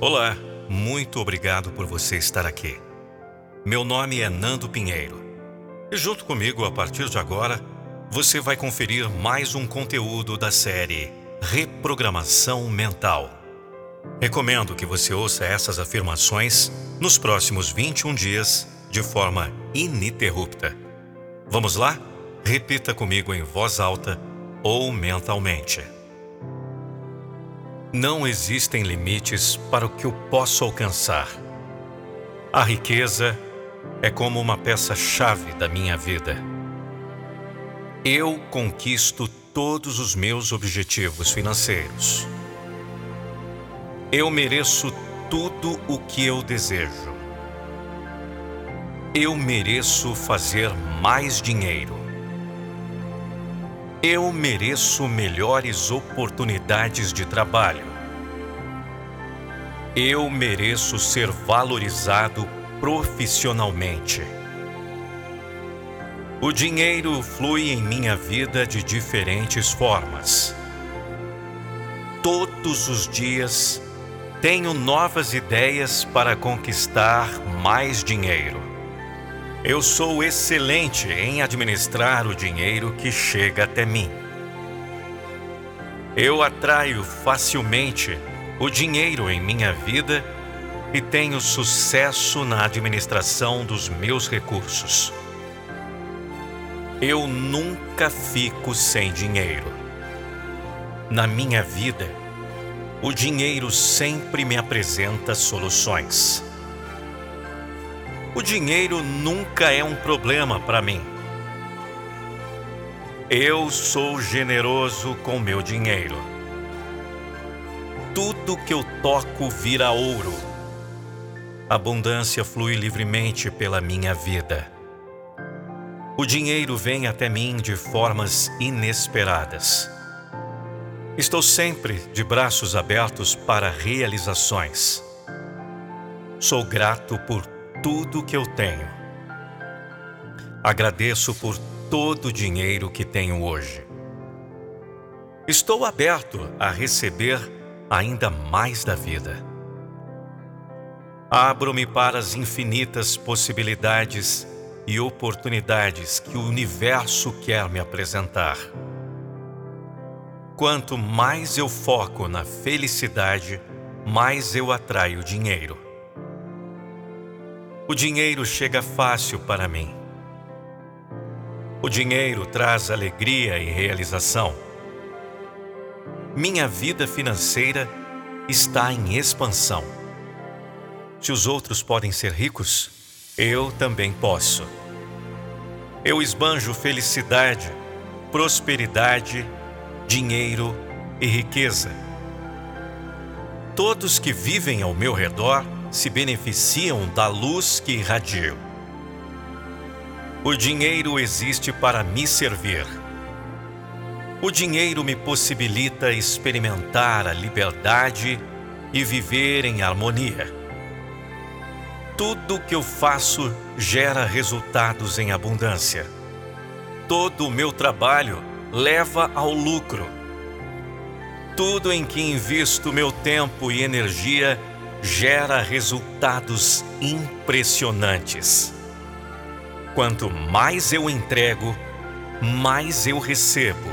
Olá, muito obrigado por você estar aqui. Meu nome é Nando Pinheiro e, junto comigo, a partir de agora, você vai conferir mais um conteúdo da série Reprogramação Mental. Recomendo que você ouça essas afirmações nos próximos 21 dias de forma ininterrupta. Vamos lá? Repita comigo em voz alta ou mentalmente. Não existem limites para o que eu posso alcançar. A riqueza é como uma peça-chave da minha vida. Eu conquisto todos os meus objetivos financeiros. Eu mereço tudo o que eu desejo. Eu mereço fazer mais dinheiro. Eu mereço melhores oportunidades de trabalho. Eu mereço ser valorizado profissionalmente. O dinheiro flui em minha vida de diferentes formas. Todos os dias tenho novas ideias para conquistar mais dinheiro. Eu sou excelente em administrar o dinheiro que chega até mim. Eu atraio facilmente o dinheiro em minha vida e tenho sucesso na administração dos meus recursos. Eu nunca fico sem dinheiro. Na minha vida, o dinheiro sempre me apresenta soluções. O dinheiro nunca é um problema para mim. Eu sou generoso com meu dinheiro. Tudo que eu toco vira ouro. Abundância flui livremente pela minha vida. O dinheiro vem até mim de formas inesperadas. Estou sempre de braços abertos para realizações. Sou grato por tudo que eu tenho. Agradeço por todo o dinheiro que tenho hoje. Estou aberto a receber ainda mais da vida. Abro-me para as infinitas possibilidades e oportunidades que o universo quer me apresentar. Quanto mais eu foco na felicidade, mais eu atraio dinheiro. O dinheiro chega fácil para mim. O dinheiro traz alegria e realização. Minha vida financeira está em expansão. Se os outros podem ser ricos, eu também posso. Eu esbanjo felicidade, prosperidade, dinheiro e riqueza. Todos que vivem ao meu redor se beneficiam da luz que irradio. O dinheiro existe para me servir. O dinheiro me possibilita experimentar a liberdade e viver em harmonia. Tudo que eu faço gera resultados em abundância. Todo o meu trabalho leva ao lucro. Tudo em que invisto meu tempo e energia gera resultados impressionantes. Quanto mais eu entrego, mais eu recebo.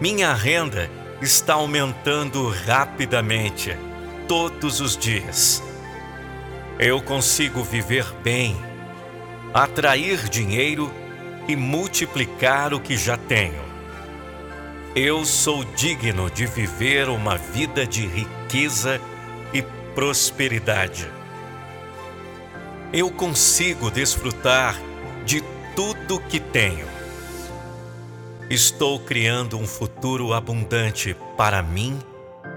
Minha renda está aumentando rapidamente todos os dias. Eu consigo viver bem, atrair dinheiro e multiplicar o que já tenho. Eu sou digno de viver uma vida de riqueza e prosperidade. Eu consigo desfrutar de tudo que tenho. Estou criando um futuro abundante para mim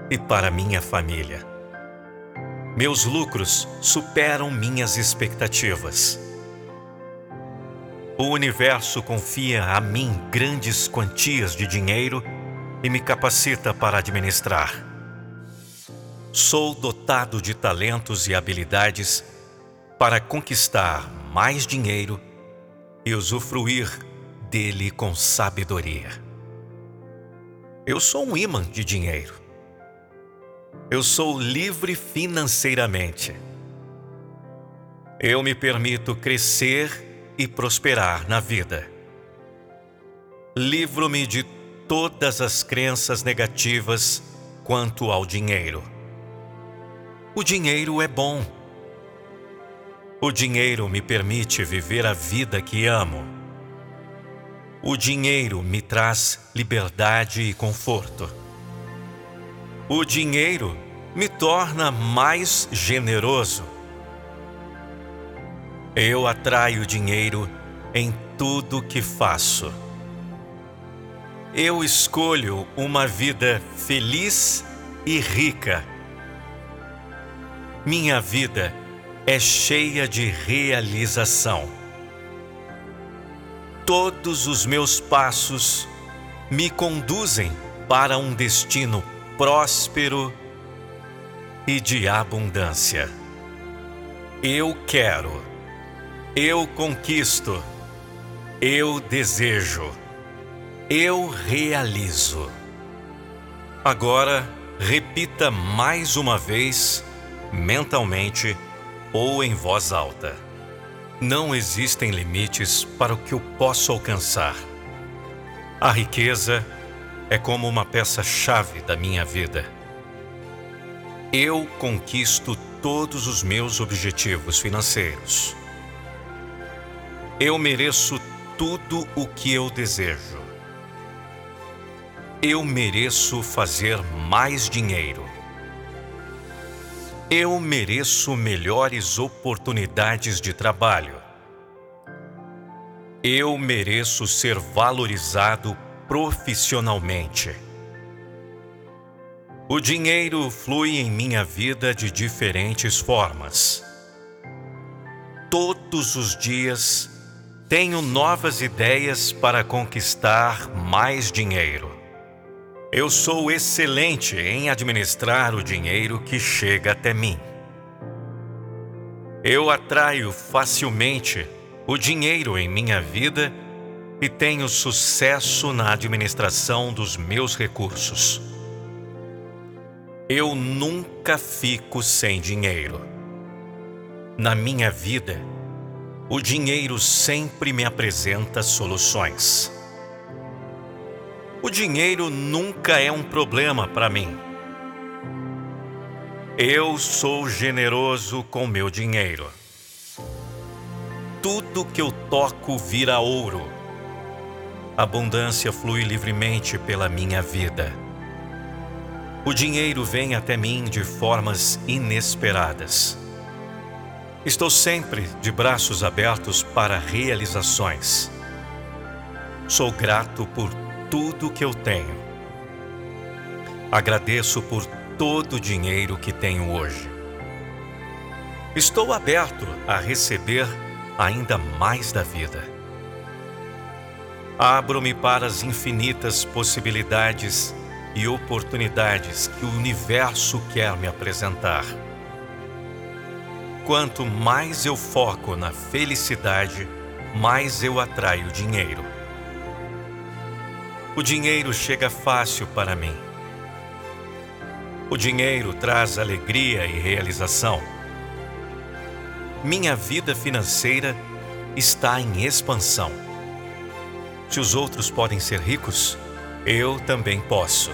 e para minha família. Meus lucros superam minhas expectativas. O universo confia a mim grandes quantias de dinheiro e me capacita para administrar. Sou dotado de talentos e habilidades para conquistar mais dinheiro e usufruir dele com sabedoria. Eu sou um imã de dinheiro. Eu sou livre financeiramente. Eu me permito crescer e prosperar na vida. Livro-me de todas as crenças negativas quanto ao dinheiro. O dinheiro é bom. O dinheiro me permite viver a vida que amo. O dinheiro me traz liberdade e conforto. O dinheiro me torna mais generoso. Eu atraio dinheiro em tudo que faço. Eu escolho uma vida feliz e rica. Minha vida é cheia de realização. Todos os meus passos me conduzem para um destino próspero e de abundância. Eu quero, eu conquisto, eu desejo eu realizo. Agora, repita mais uma vez, mentalmente ou em voz alta. Não existem limites para o que eu posso alcançar. A riqueza é como uma peça-chave da minha vida. Eu conquisto todos os meus objetivos financeiros. Eu mereço tudo o que eu desejo. Eu mereço fazer mais dinheiro. Eu mereço melhores oportunidades de trabalho. Eu mereço ser valorizado profissionalmente. O dinheiro flui em minha vida de diferentes formas. Todos os dias tenho novas ideias para conquistar mais dinheiro. Eu sou excelente em administrar o dinheiro que chega até mim. Eu atraio facilmente o dinheiro em minha vida e tenho sucesso na administração dos meus recursos. Eu nunca fico sem dinheiro. Na minha vida, o dinheiro sempre me apresenta soluções. O dinheiro nunca é um problema para mim. Eu sou generoso com meu dinheiro. Tudo que eu toco vira ouro. Abundância flui livremente pela minha vida. O dinheiro vem até mim de formas inesperadas. Estou sempre de braços abertos para realizações. Sou grato por tudo que eu tenho. Agradeço por todo o dinheiro que tenho hoje. Estou aberto a receber ainda mais da vida. Abro-me para as infinitas possibilidades e oportunidades que o universo quer me apresentar. Quanto mais eu foco na felicidade, mais eu atraio dinheiro. O dinheiro chega fácil para mim. O dinheiro traz alegria e realização. Minha vida financeira está em expansão. Se os outros podem ser ricos, eu também posso.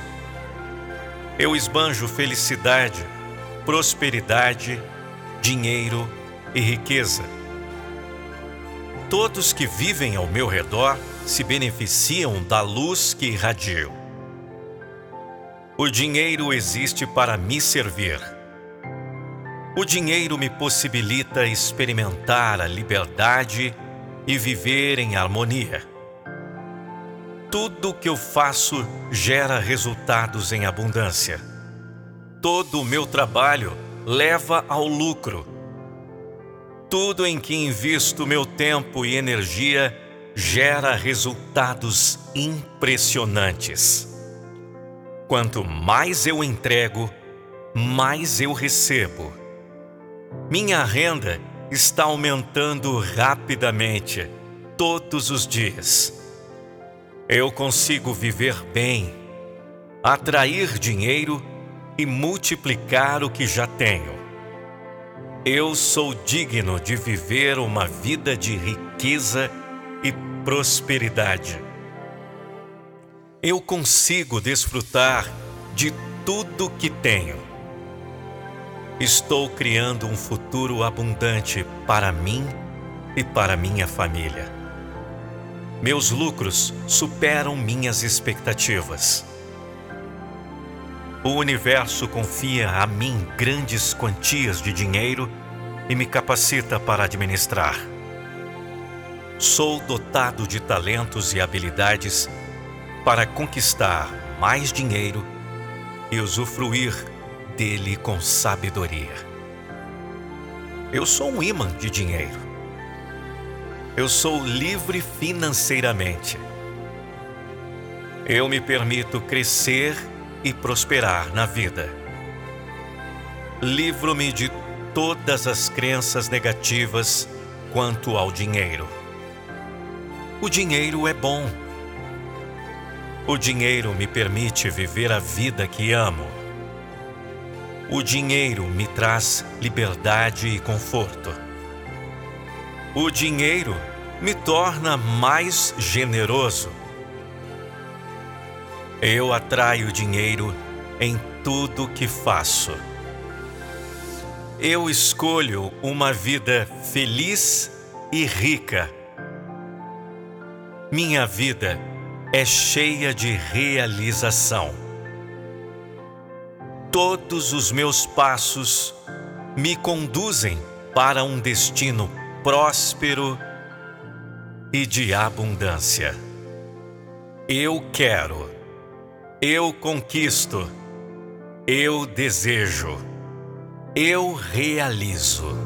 Eu esbanjo felicidade, prosperidade, dinheiro e riqueza. Todos que vivem ao meu redor se beneficiam da luz que irradio. O dinheiro existe para me servir. O dinheiro me possibilita experimentar a liberdade e viver em harmonia. Tudo que eu faço gera resultados em abundância. Todo o meu trabalho leva ao lucro. Tudo em que invisto meu tempo e energia gera resultados impressionantes. Quanto mais eu entrego, mais eu recebo. Minha renda está aumentando rapidamente todos os dias. Eu consigo viver bem, atrair dinheiro e multiplicar o que já tenho. Eu sou digno de viver uma vida de riqueza e prosperidade. Eu consigo desfrutar de tudo que tenho. Estou criando um futuro abundante para mim e para minha família. Meus lucros superam minhas expectativas. O universo confia a mim grandes quantias de dinheiro e me capacita para administrar. Sou dotado de talentos e habilidades para conquistar mais dinheiro e usufruir dele com sabedoria. Eu sou um imã de dinheiro. Eu sou livre financeiramente. Eu me permito crescer e prosperar na vida. Livro-me de todas as crenças negativas quanto ao dinheiro. O dinheiro é bom. O dinheiro me permite viver a vida que amo. O dinheiro me traz liberdade e conforto. O dinheiro me torna mais generoso. Eu atraio dinheiro em tudo que faço. Eu escolho uma vida feliz e rica. Minha vida é cheia de realização. Todos os meus passos me conduzem para um destino próspero e de abundância. Eu quero, eu conquisto, eu desejo, eu realizo.